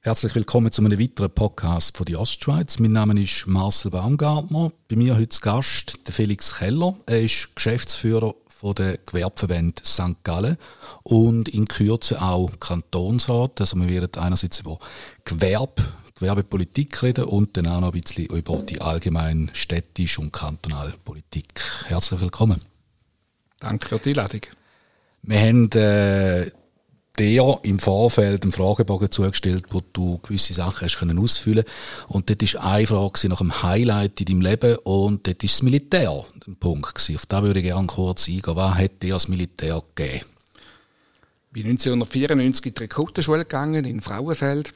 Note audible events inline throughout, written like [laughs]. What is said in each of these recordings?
Herzlich willkommen zu einem weiteren Podcast von der Ostschweiz. Mein Name ist Marcel Baumgartner. Bei mir heute zu Gast der Felix Keller. Er ist Geschäftsführer von der Gewerbeverband St. Gallen und in Kürze auch Kantonsrat. Also wir werden einerseits über Gewerbe, Gewerbepolitik reden und dann auch noch ein bisschen über die allgemeine städtische und kantonale Politik. Herzlich willkommen. Danke für die Einladung. Wir haben äh, dir im Vorfeld einen Fragebogen zugestellt, wo du gewisse Sachen hast können ausfüllen Und dort war eine Frage nach einem Highlight in deinem Leben und dort war das Militär ein Punkt. Gewesen. Auf da würde ich gerne kurz eingehen. Was hat dir das Militär gegeben? Ich bin 1994 in die Rekrutenschule gegangen, in Frauenfeld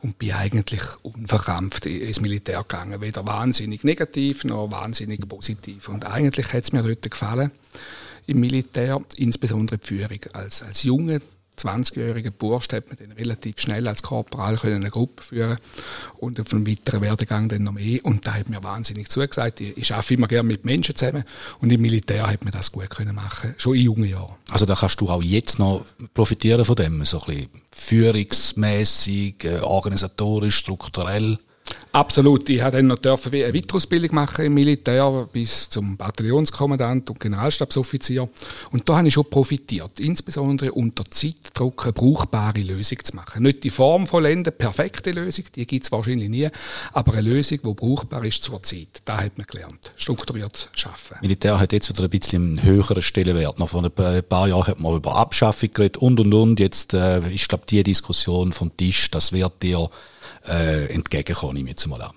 und bin eigentlich unverkrampft ins Militär gegangen. Weder wahnsinnig negativ noch wahnsinnig positiv. Und eigentlich hat es mir dort gefallen im Militär, insbesondere die Führung. Als, als Junge 20-jähriger Bursch hat man dann relativ schnell als Korporal eine Gruppe führen und auf einem weiteren Werdegang dann noch mehr. Und da hat mir wahnsinnig zugesagt. Ich, ich arbeite immer gerne mit Menschen zusammen und im Militär hat man das gut können machen, schon in jungen Jahren. Also da kannst du auch jetzt noch profitieren von dem, so ein bisschen führungsmäßig, äh, organisatorisch, strukturell? Absolut. Ich durfte dann noch eine Weiterausbildung machen im Militär bis zum Bataillonskommandant und Generalstabsoffizier. Und da habe ich schon profitiert, insbesondere unter Zeitdruck eine brauchbare Lösung zu machen. Nicht die Form vollenden, perfekte Lösung, die gibt es wahrscheinlich nie, aber eine Lösung, die brauchbar ist zur Zeit. Da hat man gelernt, strukturiert zu arbeiten. Militär hat jetzt wieder ein bisschen einen höheren Stellenwert. Noch vor ein paar Jahren hat man über Abschaffung geredet und und und. Jetzt äh, ist, glaube die Diskussion vom Tisch, das wird dir äh, entgegenkommen, ich jetzt mal an.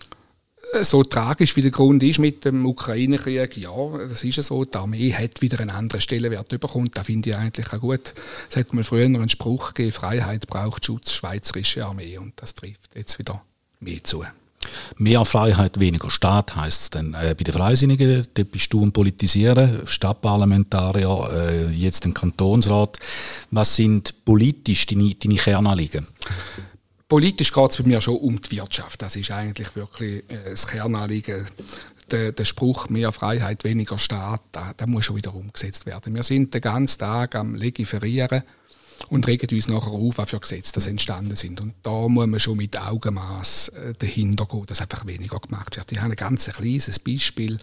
So tragisch wie der Grund ist mit dem Ukraine-Krieg, ja, das ist so. Die Armee hat wieder einen anderen Stellenwert bekommen. Da finde ich eigentlich auch gut. Es hat mal früher einen Spruch gegeben, Freiheit braucht Schutz, schweizerische Armee. Und das trifft jetzt wieder mehr zu. Mehr Freiheit, weniger Staat heißt es dann. Äh, bei den Freisinnigen, da bist du am Politisieren, Stadtparlamentarier, äh, jetzt im Kantonsrat. Was sind politisch deine, deine Kernanliegen? Politisch geht es bei mir schon um die Wirtschaft. Das ist eigentlich wirklich äh, das Kernanliegen. Der, der, Spruch mehr Freiheit, weniger Staat, da, da muss schon wieder umgesetzt werden. Wir sind den ganzen Tag am Legiferieren und regen uns nachher auf, was für Gesetze das entstanden sind. Und da muss man schon mit Augenmaß äh, dahinter gehen, dass einfach weniger gemacht wird. Ich habe ein ganz kleines Beispiel.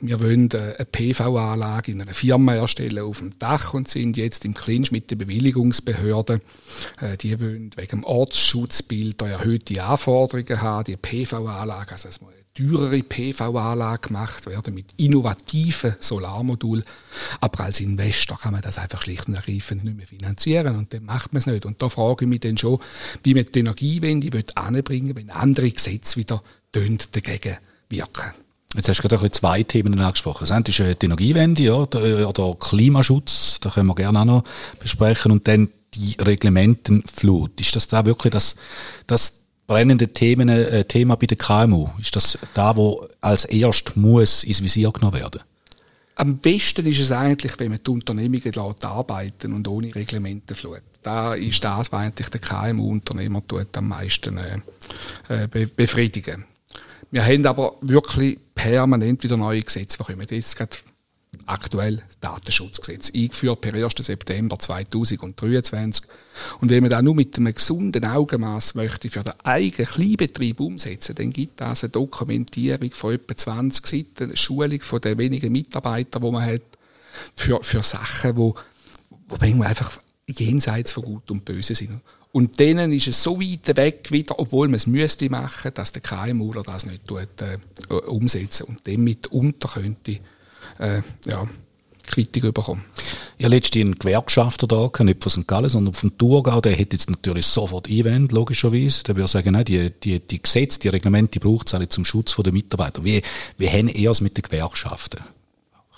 Wir wollen äh, eine PV-Anlage in einer Firma erstellen auf dem Dach und sind jetzt im Clinch mit den Bewilligungsbehörden. Äh, die wollen wegen dem Ortsschutzbild erhöhte Anforderungen haben. Die PV-Anlage, also teurere PV-Anlage gemacht werden mit innovativen Solarmodulen. Aber als Investor kann man das einfach schlicht und ergreifend nicht mehr finanzieren und dann macht man es nicht. Und da frage ich mich dann schon, wie man die Energiewende anbringen wenn andere Gesetze wieder dagegen wirken. Jetzt hast du gerade ein zwei Themen angesprochen. Das eine ist die Energiewende ja, oder Klimaschutz, da können wir gerne auch noch besprechen. Und dann die Reglementenflut. Ist das da wirklich das, das brennende Themen, äh, Thema bei der KMU? Ist das da, wo als erst muss ins Visier genommen werden? Am besten ist es eigentlich, wenn man die Unternehmungen arbeiten und ohne Reglementenflut. Da ist das, was eigentlich der KMU-Unternehmer am meisten äh, äh, be befriedigen. Wir haben aber wirklich permanent wieder neue Gesetze. Wir kommen jetzt gerade aktuell das Datenschutzgesetz, eingeführt per 1. September 2023. Und wenn man das nur mit einem gesunden Augenmaß möchte für den eigenen Kleinbetrieb umsetzen, dann gibt es eine Dokumentierung von etwa 20 Seiten, eine Schulung von den wenigen Mitarbeitern, die man hat, für, für Sachen, wo, wo einfach jenseits von Gut und Böse sind. Und denen ist es so weit weg wieder, obwohl man es müsste machen, dass der KMU das nicht tut, äh, umsetzen und dem mitunter könnte äh, ja, Quittung bekommen. Ich habe letztens einen Gewerkschafter da, nicht von St. Gallen, sondern vom Thurgau, der hätte jetzt natürlich sofort Einwände, logischerweise. Der würde sagen, nein, die, die, die Gesetze, die Reglemente braucht es alle zum Schutz der Mitarbeiter. Wie, wie haben ihr es mit den Gewerkschaften?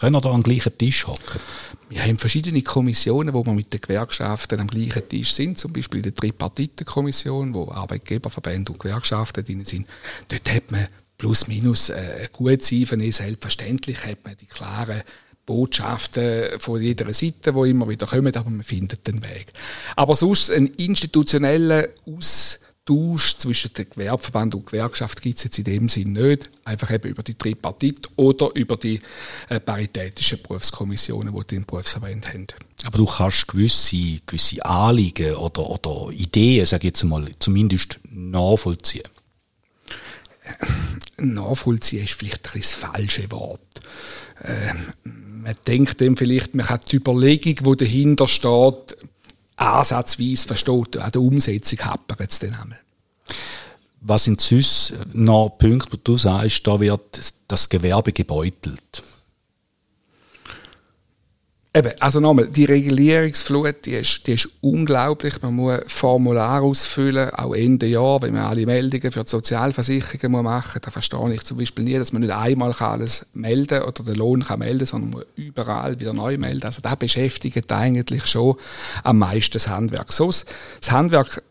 Können wir da am gleichen Tisch hocken? Wir haben verschiedene Kommissionen, wo wir mit den Gewerkschaften am gleichen Tisch sind. Zum Beispiel die Tripartitenkommission, wo Arbeitgeberverbände und Gewerkschaften drin sind. Dort hat man plus minus äh, gut sein. Selbstverständlich hat man die klaren Botschaften von jeder Seite, die immer wieder kommen, aber man findet den Weg. Aber sonst ein institutioneller Austausch zwischen dem Gewerbeverband und Gewerkschaft gibt es jetzt in dem Sinn nicht. Einfach eben über die Tripartit oder über die äh, paritätischen Berufskommissionen, die den Berufsverband haben. Aber du kannst gewisse, gewisse Anliegen oder, oder Ideen, sage ich jetzt mal, zumindest nachvollziehen. [laughs] Nachvollziehen ist vielleicht ein das falsche Wort. Äh, man denkt dann vielleicht, man hat die Überlegung, die dahinter steht, ansatzweise versteht. An der Umsetzung hapert es dann einmal. Was sind sonst noch Punkte, wo du sagst, da wird das Gewerbe gebeutelt? Eben, also nochmal, die Regulierungsflut, die ist, die ist unglaublich. Man muss Formular ausfüllen, auch Ende Jahr, wenn man alle Meldungen für die Sozialversicherungen machen muss. Da verstehe ich zum Beispiel nie, dass man nicht einmal alles melden kann oder den Lohn kann melden sondern man muss überall wieder neu melden. Also das beschäftigt eigentlich schon am meisten das Handwerk. So, das Handwerk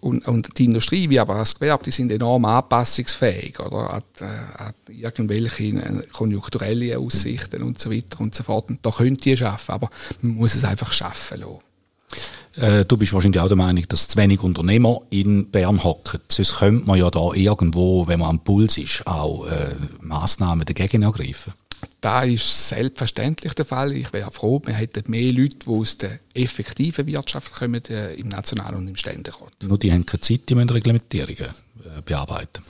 und, und die Industrie wie aber das Gewerbe, die sind enorm anpassungsfähig oder an, äh, an irgendwelche äh, konjunkturelle Aussichten und so weiter und so fort. Und da könnt ihr schaffen, aber man muss es einfach schaffen lassen. Äh, du bist wahrscheinlich auch der Meinung, dass zu wenig Unternehmer in Bern hocken. Sonst könnte man ja da irgendwo, wenn man am Puls ist, auch äh, Massnahmen dagegen ergreifen. Da ist selbstverständlich der Fall. Ich wäre froh, wir hätten mehr Leute, die aus der effektiven Wirtschaft kommen, äh, im National- und im Ständerat. Nur die haben keine Zeit, die müssen Reglementierungen äh, bearbeiten.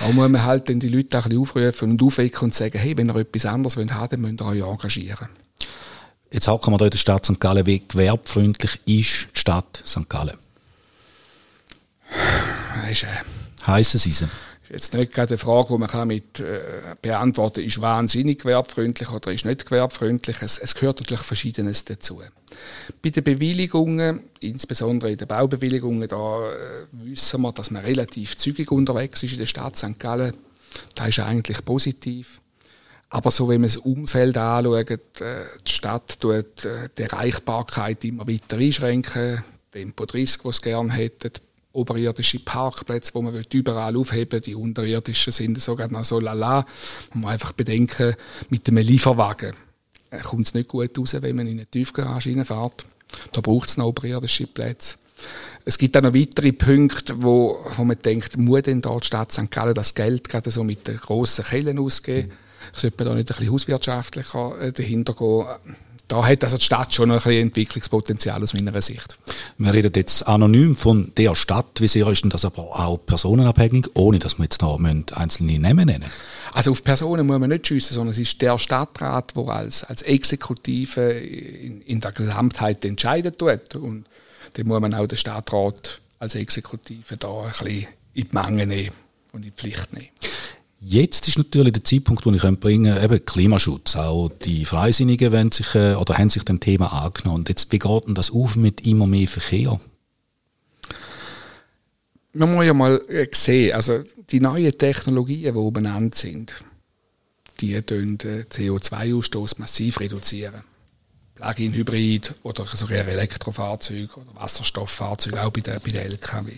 Da muss man halt dann die Leute ein bisschen aufrufen und aufwecken und sagen, hey, wenn ihr etwas anderes wollt haben, dann müsst ihr euch engagieren. Jetzt hocken wir hier in der Stadt St. Gallen. Wie gewerbfreundlich ist die Stadt St. Gallen? Das ist, Heissen Sie sie? Jetzt nicht gerade eine Frage, die man kann mit äh, beantworten ist wahnsinnig gewerbfreundlich oder ist nicht gewerbfreundlich. Es, es gehört natürlich Verschiedenes dazu. Bei den Bewilligungen, insbesondere in den Baubewilligungen, da äh, wissen wir, dass man relativ zügig unterwegs ist in der Stadt St. Gallen. Das ist eigentlich positiv. Aber so, wenn man das Umfeld anschaut, äh, die Stadt tut äh, die Erreichbarkeit immer weiter einschränken. Tempo 30, was es gerne hätten, oberirdische Parkplätze, wo man überall aufheben Die unterirdischen sind sogar noch so lala. Man muss einfach bedenken, mit einem Lieferwagen äh, kommt es nicht gut raus, wenn man in eine Tiefgarage reinfährt. Da braucht es noch oberirdische Plätze. Es gibt auch noch weitere Punkte, wo, wo man denkt, muss denn da die Stadt St. Gallen das Geld gerade so mit den grossen Kellen ausgeben? Sollte man da nicht ein bisschen hauswirtschaftlicher äh, dahinter gehen? Da hat also die Stadt schon noch ein Entwicklungspotenzial aus meiner Sicht. Wir reden jetzt anonym von der Stadt. Wie sehr ist denn das aber auch personenabhängig, ohne dass wir jetzt da einzelne Namen nennen Also auf Personen muss man nicht schiessen, sondern es ist der Stadtrat, der als, als Exekutive in, in der Gesamtheit entscheiden tut. Und dann muss man auch den Stadtrat als Exekutive da ein bisschen in die Menge nehmen und in die Pflicht nehmen. Jetzt ist natürlich der Zeitpunkt, wo ich bringen kann, eben Klimaschutz. Auch die Freisinnigen wollen sich, äh, oder haben sich dem Thema angenommen. Und jetzt, wie geht das auf mit immer mehr Verkehr? Man muss ja mal äh, sehen, also die neuen Technologien, die benannt sind, die den CO2-Ausstoß massiv reduzieren. Plug-in-Hybrid oder sogar Elektrofahrzeuge oder Wasserstofffahrzeuge, auch bei den, bei den LKW.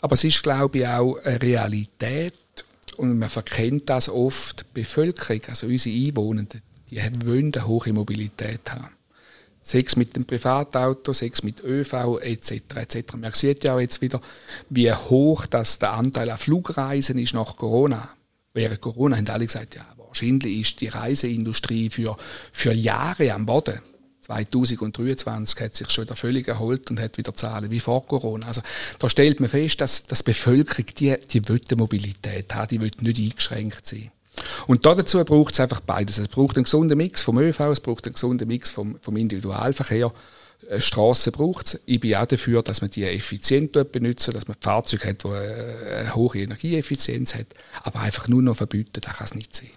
Aber es ist, glaube ich, auch eine Realität, und man verkennt das oft, die Bevölkerung, also unsere Einwohner, die wollen eine hohe Mobilität haben. Sechs mit dem Privatauto, sechs mit ÖV etc. etc. Man sieht ja auch jetzt wieder, wie hoch das der Anteil an Flugreisen ist nach Corona. Während Corona haben alle gesagt, ja, wahrscheinlich ist die Reiseindustrie für, für Jahre am Boden. 2023 hat sich schon wieder völlig erholt und hat wieder Zahlen wie vor Corona. Also da stellt man fest, dass, die Bevölkerung die, die will die Mobilität haben, die will nicht eingeschränkt sein. Und dazu braucht es einfach beides. Es braucht einen gesunden Mix vom ÖV, es braucht einen gesunden Mix vom, vom Individualverkehr. Äh, Straßen braucht es. Ich bin auch dafür, dass man die effizient benutzen, dass man Fahrzeuge hat, die äh, eine hohe Energieeffizienz hat. Aber einfach nur noch verbieten, das kann es nicht sein.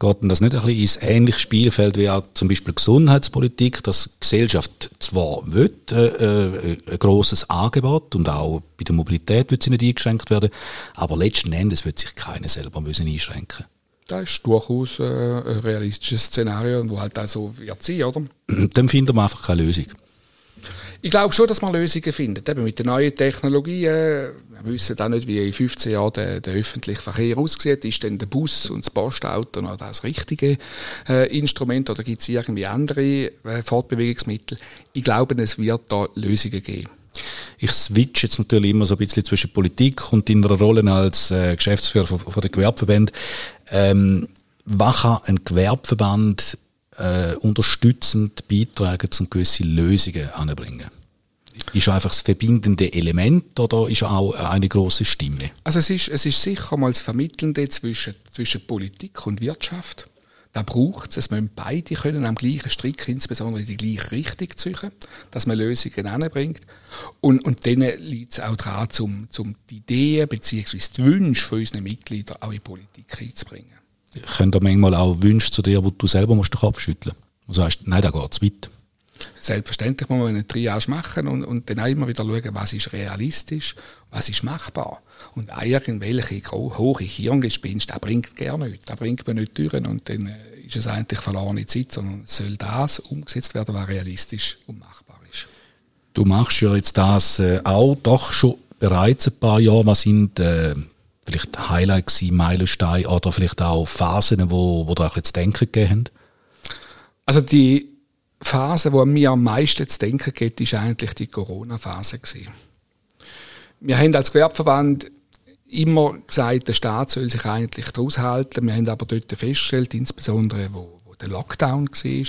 Geht denn das nicht ein bisschen ins ähnliche Spielfeld wie auch zum Beispiel Gesundheitspolitik, dass die Gesellschaft zwar will, äh, äh, ein grosses Angebot und auch bei der Mobilität wird sie nicht eingeschränkt werden, aber letzten Endes wird sich keiner selber müssen einschränken das ist durchaus äh, ein realistisches Szenario, wo halt auch so wird sein, oder? Dann finden wir einfach keine Lösung. Ich glaube schon, dass man Lösungen findet. Eben mit den neuen Technologien. Wir wissen auch nicht, wie in 15 Jahren der, der öffentliche Verkehr aussieht. Ist denn der Bus und das Postauto noch das richtige äh, Instrument oder gibt es irgendwie andere äh, Fortbewegungsmittel? Ich glaube, es wird da Lösungen geben. Ich switche jetzt natürlich immer so ein bisschen zwischen Politik und deiner Rolle als äh, Geschäftsführer von, von der Gewerbeverband. Ähm, was kann ein Gewerbeverband äh, unterstützend beitragen, um gewisse Lösungen anzubringen? Ist einfach das verbindende Element oder ist auch eine große Stimme? Also es ist, es ist sicher mal das Vermittelnde zwischen, zwischen Politik und Wirtschaft. Da braucht es. Es müssen beide können am gleichen Strick, insbesondere die gleiche Richtung ziehen, dass man Lösungen anbringt. Und, und dann liegt es auch daran, zum, zum die Ideen bzw. die Wünsche von unseren Mitgliedern auch in die Politik einzubringen. Können da manchmal auch Wünsche zu dir, wo du selber musst den Kopf schütteln musst? Du sagst, nein, da geht es weit. Selbstverständlich muss man eine Triage machen und, und dann auch immer wieder schauen, was ist realistisch, was ist machbar. Und irgendwelche hohe Hirngespinst, das bringt gar nichts. Das bringt man nicht durch und dann äh, ist es eigentlich verlorene Zeit, sondern soll das umgesetzt werden, was realistisch und machbar ist. Du machst ja jetzt das äh, auch doch schon bereits ein paar Jahre. Was sind äh, vielleicht Highlights, Meilensteine oder vielleicht auch Phasen, wo, wo ein bisschen zu denken gegeben haben? Also die Phase, die mir am meisten zu denken geht, ist eigentlich die Corona-Phase Wir haben als Gewerbeverband immer gesagt, der Staat soll sich eigentlich daraus halten. Wir haben aber dort festgestellt, insbesondere wo, wo der Lockdown war,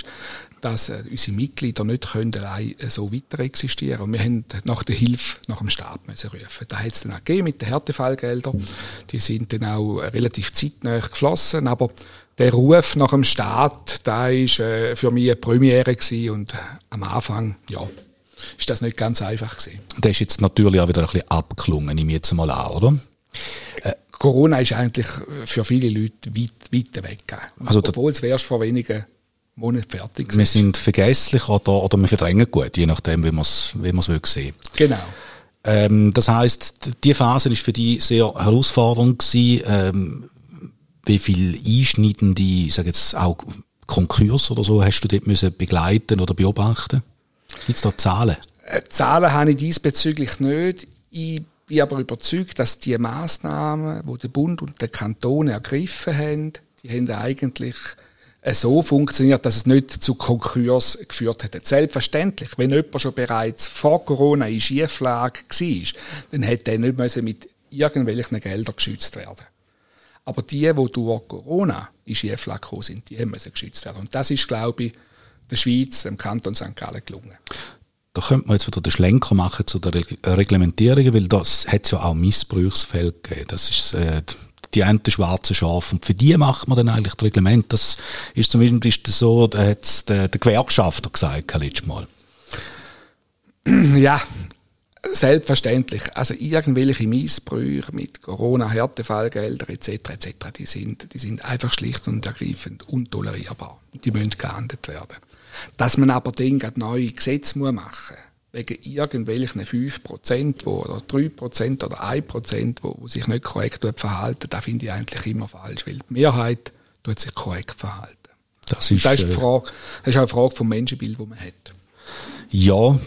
dass äh, unsere Mitglieder nicht können allein so weiter existieren Und wir haben nach der Hilfe nach dem Staat müssen rufen. Da hat es dann auch gegeben mit den Härtefallgeldern. Die sind dann auch relativ zeitnah geflossen, aber der Ruf nach dem Staat, da ist äh, für mich eine Premiere gewesen und am Anfang, ja, ist das nicht ganz einfach gewesen. Der ist jetzt natürlich auch wieder ein bisschen abgeklungen, nehme ich jetzt mal an, oder? Äh, Corona ist eigentlich für viele Leute weit, weit weg. Also Obwohl es erst vor wenigen Monaten fertig. Wir sind vergesslich oder, oder wir verdrängen gut, je nachdem, wie man es wie will sehen Genau. Ähm, das heißt, die Phase ist für dich sehr herausfordernd gewesen. Ähm, wie viel einschneidende, ich sage jetzt auch Konkurs oder so, hast du dort müssen begleiten oder beobachten? Gibt es da Zahlen? Äh, Zahlen habe ich diesbezüglich nicht. Ich bin aber überzeugt, dass die Maßnahmen, die der Bund und der Kanton ergriffen haben, die haben eigentlich so funktioniert, dass es nicht zu Konkurs geführt hätte. Selbstverständlich, wenn jemand schon bereits vor Corona in Schieflage war, dann hätte er nicht mit irgendwelchen Geldern geschützt werden aber die, die durch Corona in Schieflage gekommen sind, die müssen geschützt werden. Und das ist, glaube ich, der Schweiz, dem Kanton St. Gallen gelungen. Da könnte man jetzt wieder den Schlenker machen zu der Reglementierung, weil das hat ja auch Missbrauchsfälle gegeben. Das ist äh, die Ente schwarze Schaf. Und für die macht man dann eigentlich das Reglement. Das ist zumindest so, da hat der, der Gewerkschafter gesagt, letztes Mal. Ja, Selbstverständlich. Also irgendwelche Missbrüche mit Corona, Härtefallgelder etc. etc. Die sind, die sind einfach schlicht und ergreifend untolerierbar. Die müssen geahndet werden. Dass man aber dann neue Gesetze machen muss, wegen irgendwelchen 5% wo, oder 3% oder 1%, wo, wo sich nicht korrekt verhalten, das finde ich eigentlich immer falsch, weil die Mehrheit tut sich korrekt verhalten. Das ist, das ist, die äh, Frage, das ist auch eine Frage vom Menschenbild, das man hat. Ja,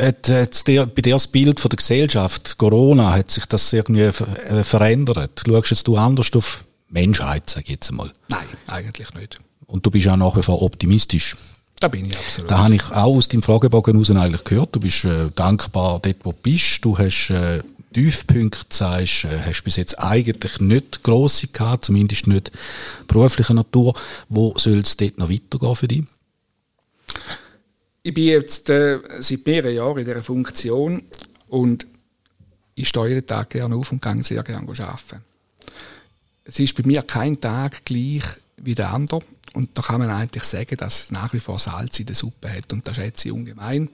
hat, hat der, bei dir das Bild von der Gesellschaft, Corona, hat sich das irgendwie äh, verändert? Schaust jetzt du anders auf Menschheit, sag ich jetzt einmal? Nein, eigentlich nicht. Und du bist auch nach wie vor optimistisch? Da bin ich absolut. Da habe ich auch aus deinem Fragebogen heraus eigentlich gehört. Du bist äh, dankbar dort, wo du bist. Du hast äh, Tiefpunkte, sagst, äh, hast bis jetzt eigentlich nicht grosse gehabt, zumindest nicht beruflicher Natur. Wo soll es dort noch weitergehen für dich? Ich bin jetzt äh, seit mehreren Jahren in dieser Funktion und ich stehe jeden Tag gerne auf und gehe sehr gerne arbeiten. Es ist bei mir kein Tag gleich wie der andere. Und da kann man eigentlich sagen, dass es nach wie vor Salz in der Suppe hat. Und das schätze ich ungemein.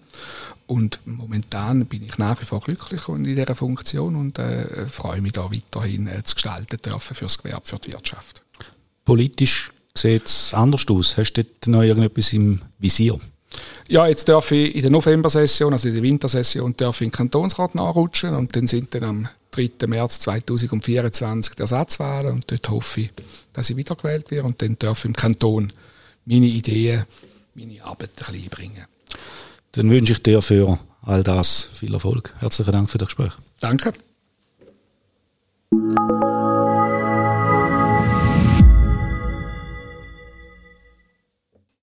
Und momentan bin ich nach wie vor glücklich in dieser Funktion und äh, freue mich da weiterhin äh, zu gestalten dürfen für das Gewerbe, für die Wirtschaft. Politisch sieht es anders aus. Hast du dort noch irgendetwas im Visier? Ja, jetzt darf ich in der November-Session, also in der Wintersession, darf ich in den Kantonsrat nachrutschen und dann sind dann am 3. März 2024 die Ersatzwahlen und dort hoffe ich, dass ich wiedergewählt werde und dann darf ich im Kanton meine Ideen, meine Arbeit ein bisschen einbringen. Dann wünsche ich dir für all das viel Erfolg. Herzlichen Dank für das Gespräch. Danke.